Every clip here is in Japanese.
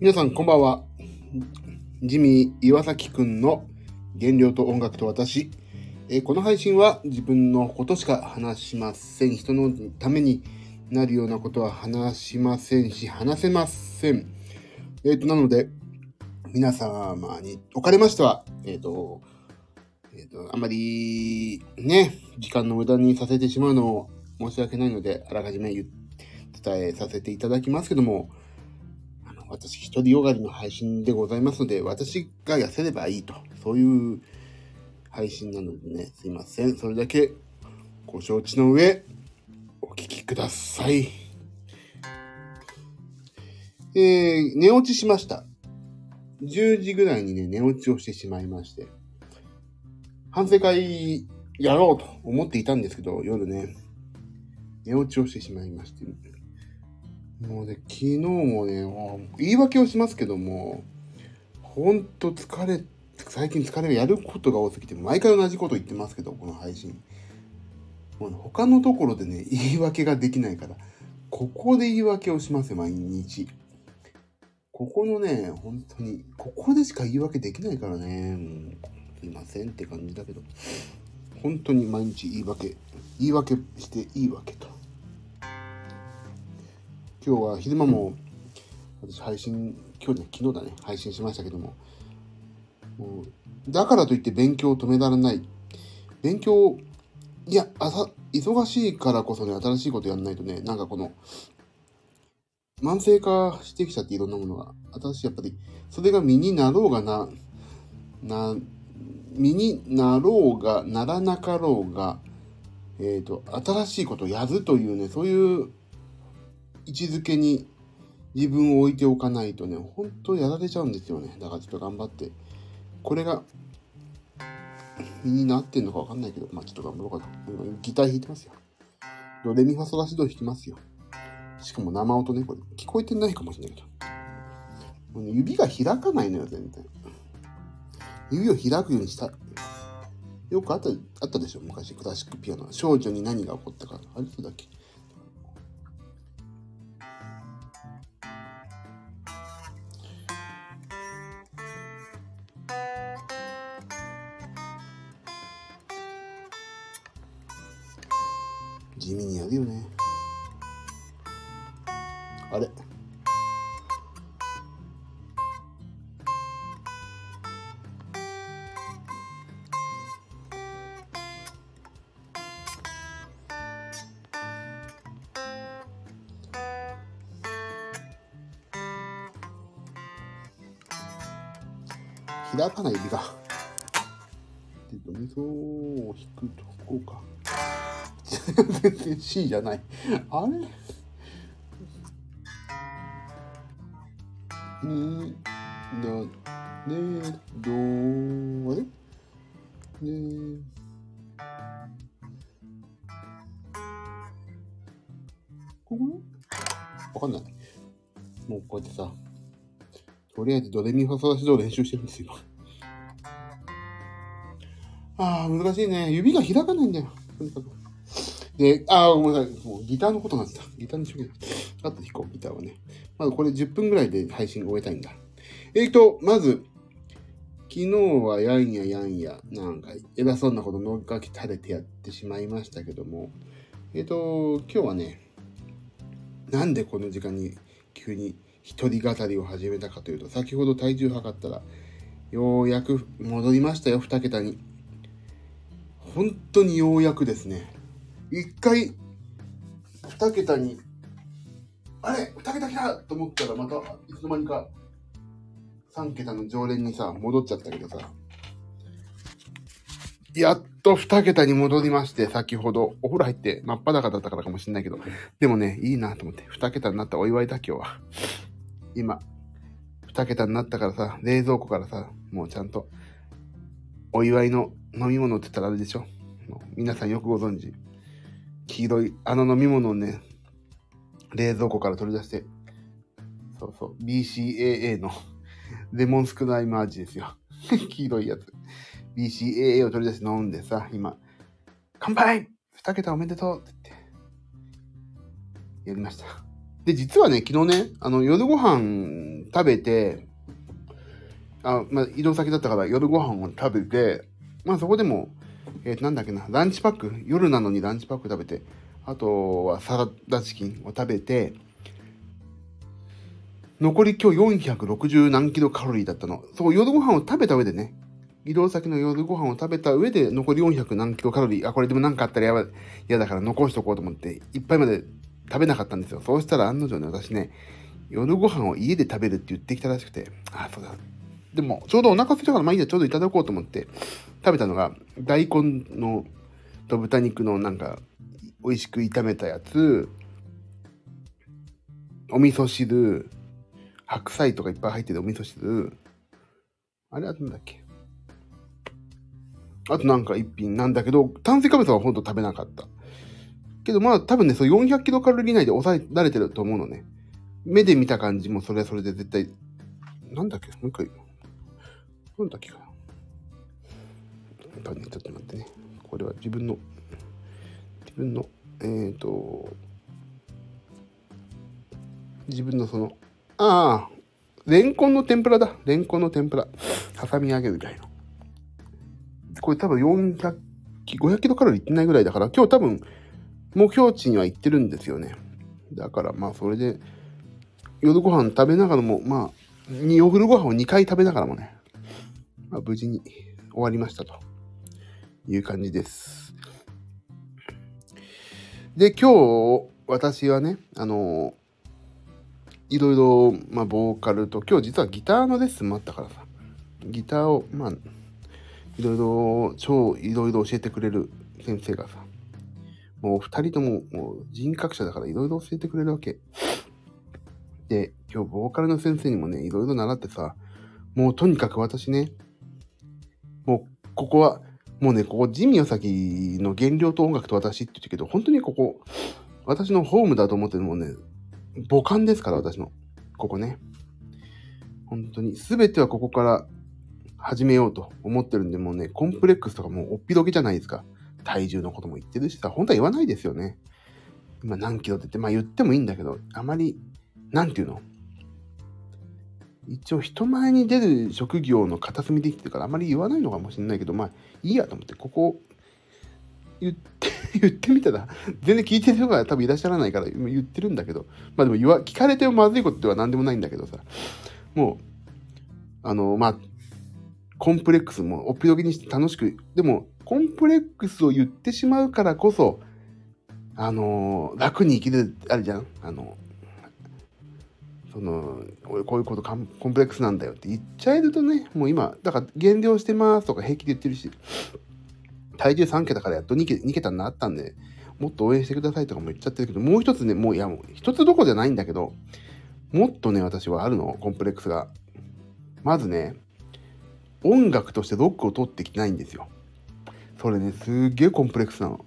皆さんこんばんは。ジミー岩崎くんの原料と音楽と私。えこの配信は自分のことしか話しません。人のためになるようなことは話しませんし、話せません。えっ、と、なので、皆様におかれましては、えっ、と、えっ、と、あまりね、時間の無駄にさせてしまうのを申し訳ないので、あらかじめ伝えさせていただきますけども、私一人よがりの配信でございますので、私が痩せればいいと、そういう配信なのでね、すいません。それだけご承知の上、お聞きください。えー、寝落ちしました。10時ぐらいにね、寝落ちをしてしまいまして、反省会やろうと思っていたんですけど、夜ね、寝落ちをしてしまいまして、もうね、昨日もね、もう言い訳をしますけども、ほんと疲れ、最近疲れがやることが多すぎて、毎回同じこと言ってますけど、この配信。もうね他のところでね、言い訳ができないから、ここで言い訳をしますよ、毎日。ここのね、本当に、ここでしか言い訳できないからね、すいませんって感じだけど、本当に毎日言い訳、言い訳していいわけと。今日は昼間も私配信今日ね昨日だね配信しましたけどももうだからといって勉強を止められない。勉強いや朝忙しいからこそね新しいことやんないとねなんかこの慢性化してきちゃっていろんなものが新しいやっぱりそれが身になろうがなな身になろうがならなかろうがえー、と新しいことをやるというねそういう位置づけに自分を置いておかないとね、本当やられちゃうんですよね。だからちょっと頑張って。これが身になってんのかわかんないけど、まあちょっと頑張ろうかと。ギター弾いてますよ。ドレミファソラシド弾きますよ。しかも生音ね、これ。聞こえてないかもしれないけど。もうね、指が開かないのよ、全然。指を開くようにした。よくあった、あったでしょ、昔、クラシックピアノ。少女に何が起こったか。あれそうだっけ地味にやるよね。あれ。開かない指が。でドミソを弾くとこうか。全然 C じゃない。あれ？に、だ、ね、ど、あれね、ここわかんない。もうこうやってさ、とりあえずドレミファソラシドを練習してるんですよ。ああ、難しいね。指が開かないんだよ。とにかく。で、あ、ごめんなさい。もうギターのことなんですよ。ギターにしようあと弾こう、ギターはね。まずこれ10分ぐらいで配信終えたいんだ。えーと、まず、昨日はやんややんや、なんか偉そうなことのっかき垂れてやってしまいましたけども、えーと、今日はね、なんでこの時間に急に一人語りを始めたかというと、先ほど体重測ったら、ようやく戻りましたよ、2桁に。本当にようやくですね。一回、二桁に、あれ二桁来た！と思ったらまた、いつの間にか、三桁の常連にさ、戻っちゃったけどさ、やっと二桁に戻りまして、先ほど、お風呂入って真っ裸だったからかもしれないけど、でもね、いいなと思って、二桁になったお祝いだ、今日は。今、二桁になったからさ、冷蔵庫からさ、もうちゃんと、お祝いの飲み物って言ったらあれでしょ。皆さんよくご存知。黄色いあの飲み物をね、冷蔵庫から取り出して、そうそう、BCAA の レモンスクライム味ですよ。黄色いやつ。BCAA を取り出して飲んでさ、今、乾杯二桁おめでとうって言って、やりました。で、実はね、昨日ね、あの、夜ご飯食べて、あ、まあ、移動先だったから夜ご飯を食べて、まあそこでも、えー、なんだっけな、ランチパック、夜なのにランチパック食べて、あとはサラダチキンを食べて、残り今日460何キロカロリーだったの。そう、夜ご飯を食べた上でね、移動先の夜ご飯を食べた上で残り400何キロカロリー、あ、これでも何かあったらやば嫌だから残しとこうと思って、いっぱいまで食べなかったんですよ。そうしたら案の定ね、私ね、夜ご飯を家で食べるって言ってきたらしくて、あ、そうだ。でも、ちょうどお腹空いたから、まあいいや、ちょうどいただこうと思って食べたのが、大根のと豚肉のなんか、美味しく炒めたやつ、お味噌汁、白菜とかいっぱい入ってるお味噌汁、あれはなんだっけ？あとなんか一品なんだけど、炭水化物はほんと食べなかった。けどまあ多分ね、そう400キロカロリー以内で抑えられてると思うのね。目で見た感じもそれはそれで絶対、なんだっけ？もう一回、なんだっけかな。やっぱね、ちょっと待ってね。これは自分の、自分の、えっ、ー、と、自分のその、ああ、レンコンの天ぷらだ。レンコンの天ぷら。挟み揚げるぐらいの。これ多分400、500キロカロリーいってないぐらいだから、今日多分目標値には行ってるんですよね。だからまあそれで、夜ご飯食べながらも、まあ、お昼ご飯を2回食べながらもね、まあ、無事に終わりましたという感じです。で、今日、私はね、あのいろいろ、まあ、ボーカルと、今日実はギターのレッスンもあったからさ、ギターを、まあ、いろいろ、超いろいろ教えてくれる先生がさ、もう二人とももう人格者だからいろいろ教えてくれるわけ。で、今日ボーカルの先生にもね、いろいろ習ってさ、もうとにかく私ね、もうここは、もうね、ここジミオサキの原料と音楽と私って言ってるけど、本当にここ、私のホームだと思ってるもうね、母艦ですから、私の。ここね。本当に、すべてはここから始めようと思ってるんで、もうね、コンプレックスとかもうおっぴろげじゃないですか。体重のことも言ってるしさ、本当は言わないですよね。今何キロって言って、まあ言ってもいいんだけど、あまり、なんていうの？一応人前に出る職業の片隅で生きてるからあまり言わないのかもしれないけど、まあいいやと思って、ここ言って 言ってみたら、全然聞いてる人が多分いらっしゃらないから言ってるんだけど、まあでも言わ、聞かれてもまずいことでは何でもないんだけどさ、もう、あの、まあ、コンプレックスもおっぴろげにして楽しく、でも、コンプレックスを言ってしまうからこそ、あの、楽に生きる、あるじゃん？あの、その、俺こういうことコンプレックスなんだよって言っちゃえるとね、もう今、だから減量してますとか平気で言ってるし、体重3桁からやっと 2, 桁になったんで、もっと応援してくださいとかも言っちゃってるけど、もう一つね、もういやもう一つどころじゃないんだけど、もっとね、私はあるの、コンプレックスが。まずね、音楽としてロックを取ってきてないんですよ。それね、すっげえコンプレックスなの。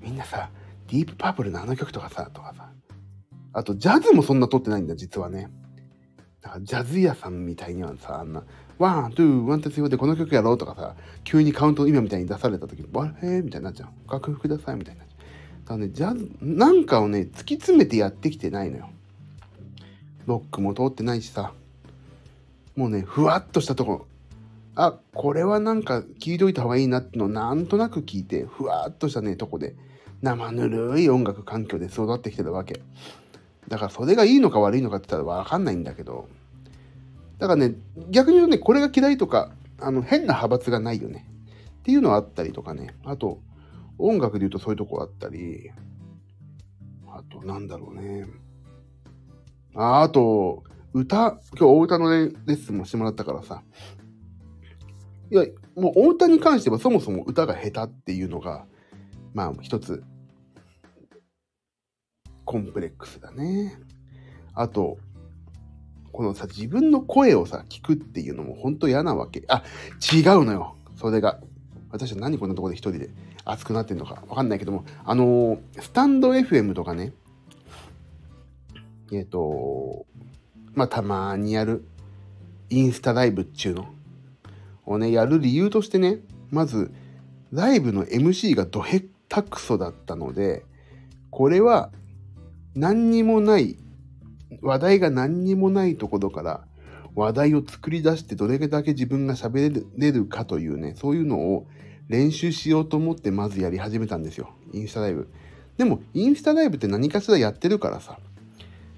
みんなさ、ディープパープルのあの曲とかさ、とかさ。あと、ジャズもそんな撮ってないんだ、実はね。だから、ジャズ屋さんみたいにはさ、あんな、one, two, one, two, three でこの曲やろうとかさ、急にカウント今みたいに出された時に、わへーみたいになっちゃう。楽譜くださいみたいになっちゃう。だからね、ジャズ、なんかをね、突き詰めてやってきてないのよ。ロックも通ってないしさ。もうね、ふわっとしたとこ、あ、これはなんか聞いといた方がいいなってのをなんとなく聞いて、ふわっとしたね、とこで、生ぬるい音楽環境で育ってきてたわけ。だからそれがいいのか悪いのかって言ったらわかんないんだけど、だからね、逆に言うとね、これが嫌いとか、あの、変な派閥がないよね。っていうのはあったりとかね。あと、音楽で言うとそういうとこあったり、あと、なんだろうね。あ、あと、歌、今日お歌の、ね、レッスンもしてもらったからさ、いや、もうお歌に関してはそもそも歌が下手っていうのが、まあ一つ、コンプレックスだね。あと、このさ、自分の声をさ、聞くっていうのも本当嫌なわけ。あ、違うのよ。それが。私は何こんなとこで一人で熱くなってんのかわかんないけども、あのー、スタンド FM とかね、えっ、ー、と、まあ、たまにやるインスタライブっちゅうのをね、やる理由としてね、まず、ライブの MC がドヘタクソだったので、これは何にもない話題が何にもないところから話題を作り出してどれだけ自分が喋れるかというね、そういうのを練習しようと思ってまずやり始めたんですよ。インスタライブ。でも、インスタライブって何かしらやってるからさ、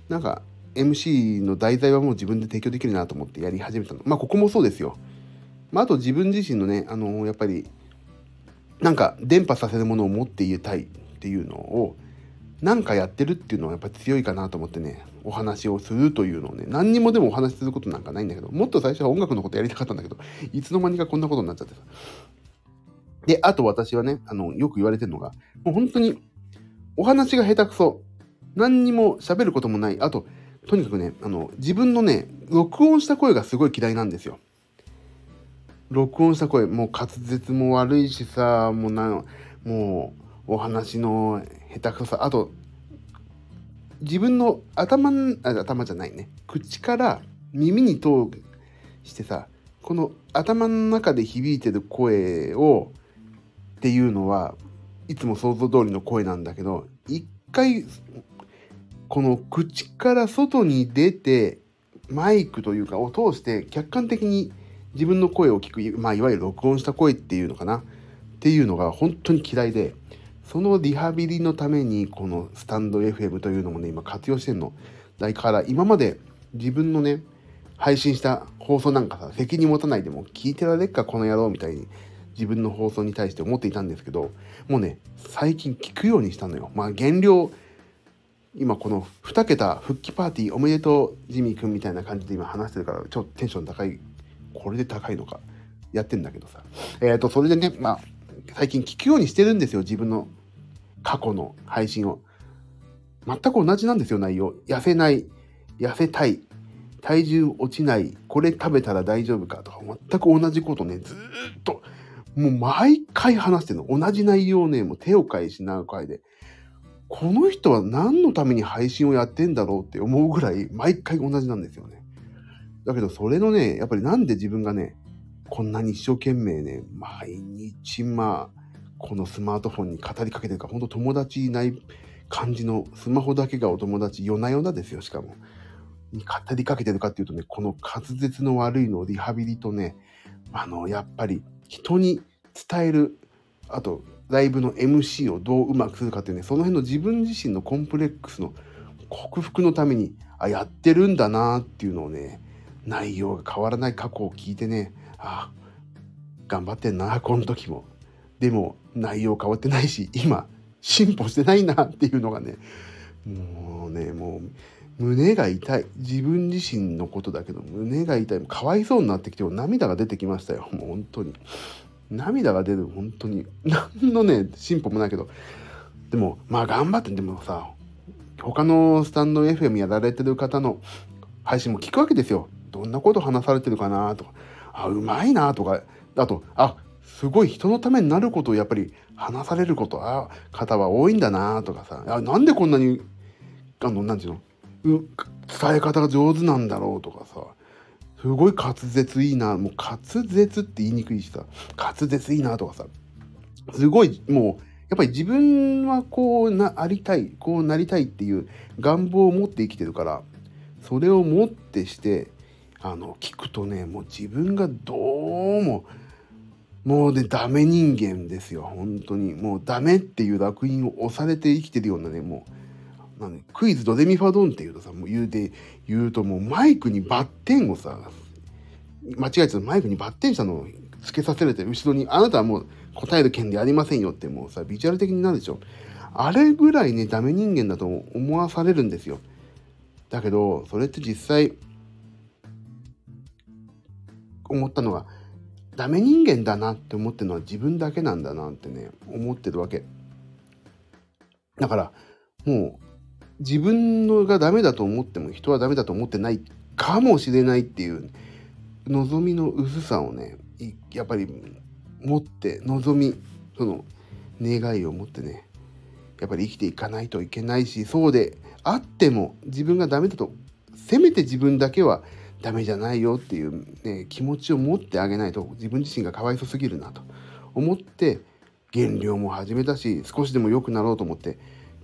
なんか MC の題材はもう自分で提供できるなと思ってやり始めたの。まあ、ここもそうですよ。まあ、あと自分自身のね、あのー、やっぱり、なんか伝播させるものを持っていたいっていうのを、なんかやってるっていうのはやっぱ強いかなと思ってね、お話をするというのをね、何にもでもお話しすることなんかないんだけど、もっと最初は音楽のことやりたかったんだけど、いつの間にかこんなことになっちゃってさ。で、あと私はね、あの、よく言われてるのが、もう本当に、お話が下手くそ。何にも喋ることもない。あと、とにかくね、あの、自分のね、録音した声がすごい嫌いなんですよ。録音した声、もう滑舌も悪いしさ、もうな、もう、お話の下手くそさ。あと、自分の頭あ頭じゃないね口から耳に通してさこの頭の中で響いてる声をっていうのはいつも想像通りの声なんだけど一回この口から外に出てマイクというかを通して客観的に自分の声を聞く、まあ、いわゆる録音した声っていうのかなっていうのが本当に嫌いでそのリハビリのためにこのスタンド FM というのもね今活用してんの。だから今まで自分のね配信した放送なんかさ責任持たないでも聞いてられっかこの野郎みたいに自分の放送に対して思っていたんですけどもうね最近聞くようにしたのよ。まあ減量今この2桁復帰パーティーおめでとうジミーくんみたいな感じで今話してるからちょっとテンション高い。これで高いのかやってんだけどさ。えっ、ー、とそれでねまあ最近聞くようにしてるんですよ自分の過去の配信を。全く同じなんですよ、内容。痩せない、痩せたい、体重落ちない、これ食べたら大丈夫か？とか、全く同じことね、ずっと、もう毎回話してるの。同じ内容ね、もう手を変え品を変えで。この人は何のために配信をやってんだろうって思うぐらい、毎回同じなんですよね。だけど、それのね、やっぱりなんで自分がね、こんなに一生懸命ね、毎日まあ、このスマートフォンに語りかけてるか、本当友達いない感じの、スマホだけがお友達、夜な夜なですよ、しかも。に語りかけてるかっていうとね、この滑舌の悪いのをリハビリとね、あの、やっぱり人に伝える、あと、ライブの MC をどううまくするかっていうね、その辺の自分自身のコンプレックスの克服のために、あ、やってるんだなっていうのをね、内容が変わらない過去を聞いてね、あ、頑張ってんな、この時も。でも内容変わってないし今進歩してないなっていうのがねもうねもう胸が痛い。自分自身のことだけど胸が痛い。かわいそうになってきて涙が出てきましたよ。もう本当に。涙が出る。本当に。何のね進歩もないけど。でもまあ頑張ってでもさ他のスタンド FM やられてる方の配信も聞くわけですよ。どんなこと話されてるかなとか。あうまいなとか。あとあすごい人のためになることをやっぱり話されること。あ方は多いんだなとかさ。あなんでこんなにあの何て言うの？伝え方が上手なんだろうとかさ。すごい滑舌いいな。もう滑舌って言いにくいしさ。滑舌いいなとかさ。すごいもうやっぱり自分はこうなありたいこうなりたいっていう願望を持って生きてるからそれをもってしてあの聞くとねもう自分がどうももうね、ダメ人間ですよ、本当に。もうダメっていう烙印を押されて生きてるようなね、もう、なんクイズドデミファドンっていうとさ、もう言うて、言うともうマイクにバッテンをさ、間違えてマイクにバッテンしたのをつけさせられて、後ろに、あなたはもう答える権利ありませんよってもうさ、ビジュアル的になるでしょ。あれぐらいね、ダメ人間だと思わされるんですよ。だけど、それって実際、思ったのが、ダメ人間だなって思ってるのは自分だけなんだなってね思ってるわけ。だからもう自分のがダメだと思っても人はダメだと思ってないかもしれないっていう望みの薄さをねやっぱり持って望みその願いを持ってねやっぱり生きていかないといけないしそうであっても自分がダメだとせめて自分だけはダメじゃないよっていう、ね、気持ちを持ってあげないと自分自身がかわいそすぎるなと。思って減量も始めたし少しでも良くなろうと思って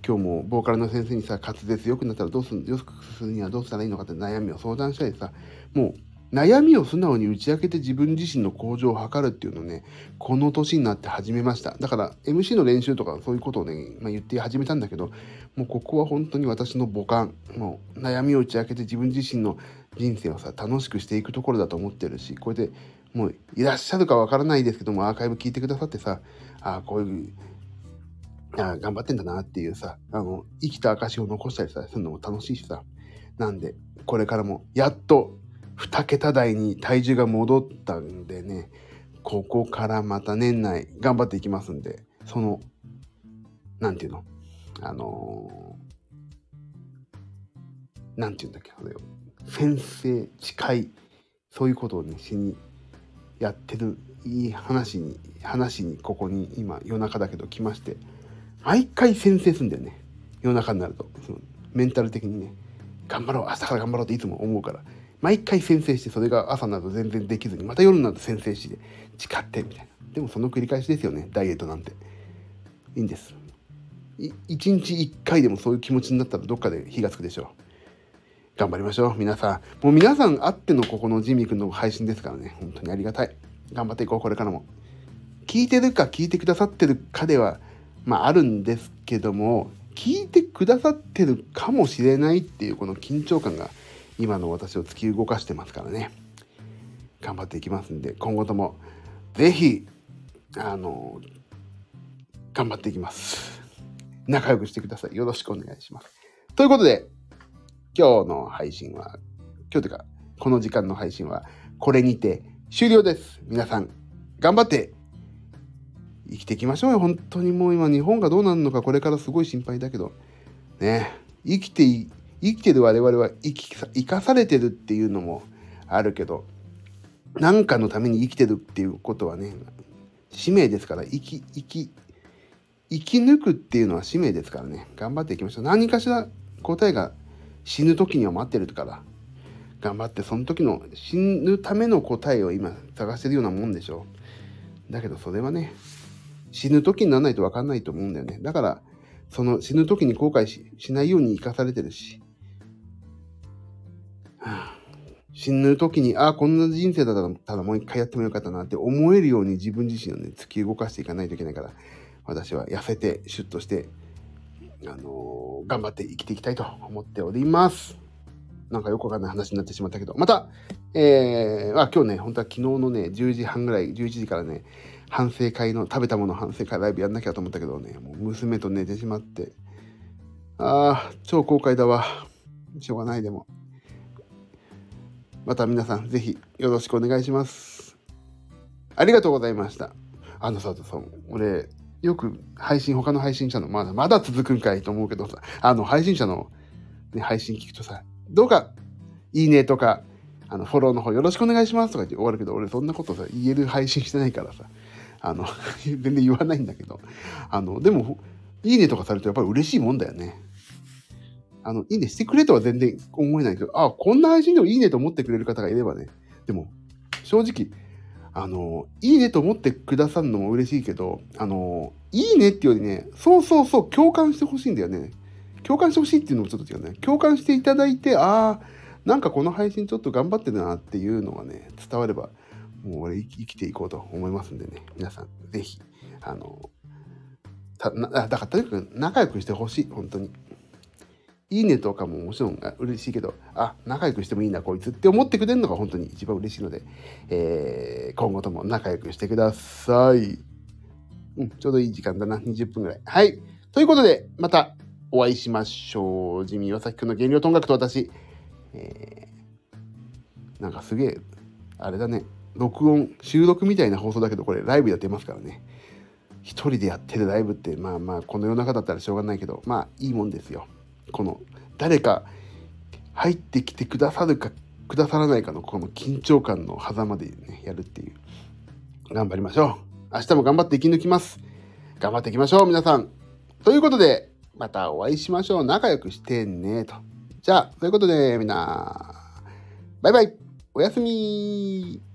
今日もボーカルの先生にさ滑舌良くなったらどうするよくするにはどうしたらいいのかって悩みを相談したりさもう悩みを素直に打ち明けて自分自身の向上を図るっていうのをねこの年になって始めましただから MC の練習とかそういうことをね、まあ、言って始めたんだけどもうここは本当に私の母感もう悩みを打ち明けて自分自身の人生をさ楽しくしていくところだと思ってるしこうやってもういらっしゃるかわからないですけどもアーカイブ聞いてくださってさああこういうあ頑張ってんだなっていうさ、あの、生きた証を残したりさ、するのも楽しいしさ。なんで、これからも、やっと、2桁台に体重が戻ったんでね、ここからまた年内頑張っていきますんで、その、なんていうの？あのー、なんていうんだっけ、それを。先生、誓い、そういうことをね、しにやってる、いい話に、話に、ここに今、夜中だけど来まして、毎回先制すんだよね。夜中になると。そのメンタル的にね頑張ろう。明日から頑張ろうっていつも思うから。毎回先制してそれが朝になると全然できずにまた夜になると先制して誓ってみたいな。でもその繰り返しですよねダイエットなんて。いいんです。一日一回でもそういう気持ちになったらどっかで火がつくでしょう。頑張りましょう皆さん。もう皆さんあってのここのジミー君の配信ですからね本当にありがたい。頑張っていこうこれからも。聞いてるか聞いてくださってるかではまあ、あるんですけども聞いてくださってるかもしれないっていうこの緊張感が今の私を突き動かしてますからね。頑張っていきますんで今後とも是非あの頑張っていきます。仲良くしてください。よろしくお願いします。ということで今日の配信は今日というかこの時間の配信はこれにて終了です。皆さん頑張って生きていきましょうよ。本当にもう今日本がどうなるのかこれからすごい心配だけどね生きてい生きてる我々は生き生かされてるっていうのもあるけど何かのために生きてるっていうことはね使命ですから生き生き生き抜くっていうのは使命ですからね。頑張っていきましょう。何かしら答えが死ぬ時には待ってるから頑張ってその時の死ぬための答えを今探してるようなもんでしょう。だけどそれはね死ぬ時にならないと分かんないと思うんだよね。だから、その死ぬ時に後悔しないように生かされてるし、死ぬ時に、ああ、こんな人生だったらもう一回やってもよかったなって思えるように自分自身をね、突き動かしていかないといけないから、私は痩せて、シュッとして、あのー、頑張って生きていきたいと思っております。なんかよくわかんない話になってしまったけど、また、えー、あ今日ね、本当は昨日のね、10時半ぐらい、11時からね、反省会の食べたもの反省会ライブやんなきゃと思ったけどねもう娘と寝てしまって。ああ超後悔だわ。しょうがないでも。また皆さんぜひよろしくお願いします。ありがとうございました。あのささ俺よく配信他の配信者のまだまだ続くんかいと思うけどさ。あの配信者の、ね、配信聞くとさどうかいいねとかあのフォローの方よろしくお願いしますとか言って終わるけど俺そんなことさ言える配信してないからさ。あの 全然言わないんだけど。あのでもいいねとかされるとやっぱり嬉しいもんだよね。あのいいね。してくれとは全然思えないけどあこんな配信でもいいねと思ってくれる方がいればね。でも正直あのいいねと思ってくださるのも嬉しいけどあのいいねっていうよりねそうそうそう共感してほしいんだよね。共感してほしいっていうのもちょっと違うね。共感していただいてああなんかこの配信ちょっと頑張ってるなっていうのがね伝わればもう俺生きていこうと思いますんでね、皆さん、ぜひ、あの、たなだからとにかく仲良くしてほしい、本当に。いいねとかももちろん嬉しいけど、あ、仲良くしてもいいな、こいつって思ってくれるのが本当に一番嬉しいので、えー、今後とも仲良くしてください。うん、ちょうどいい時間だな、20分ぐらい。はい。ということで、またお会いしましょう。ジミー岩崎くんの原料と音楽と私、えー、なんかすげえ、あれだね。録音収録みたいな放送だけどこれライブやってますからね一人でやってるライブってまあまあこの夜中だったらしょうがないけどまあいいもんですよこの誰か入ってきてくださるかくださらないかのこの緊張感の狭間でねやるっていう。頑張りましょう。明日も頑張って生き抜きます。頑張っていきましょう皆さん。ということでまたお会いしましょう。仲良くしてねと。じゃあということでみんなバイバイ。おやすみ。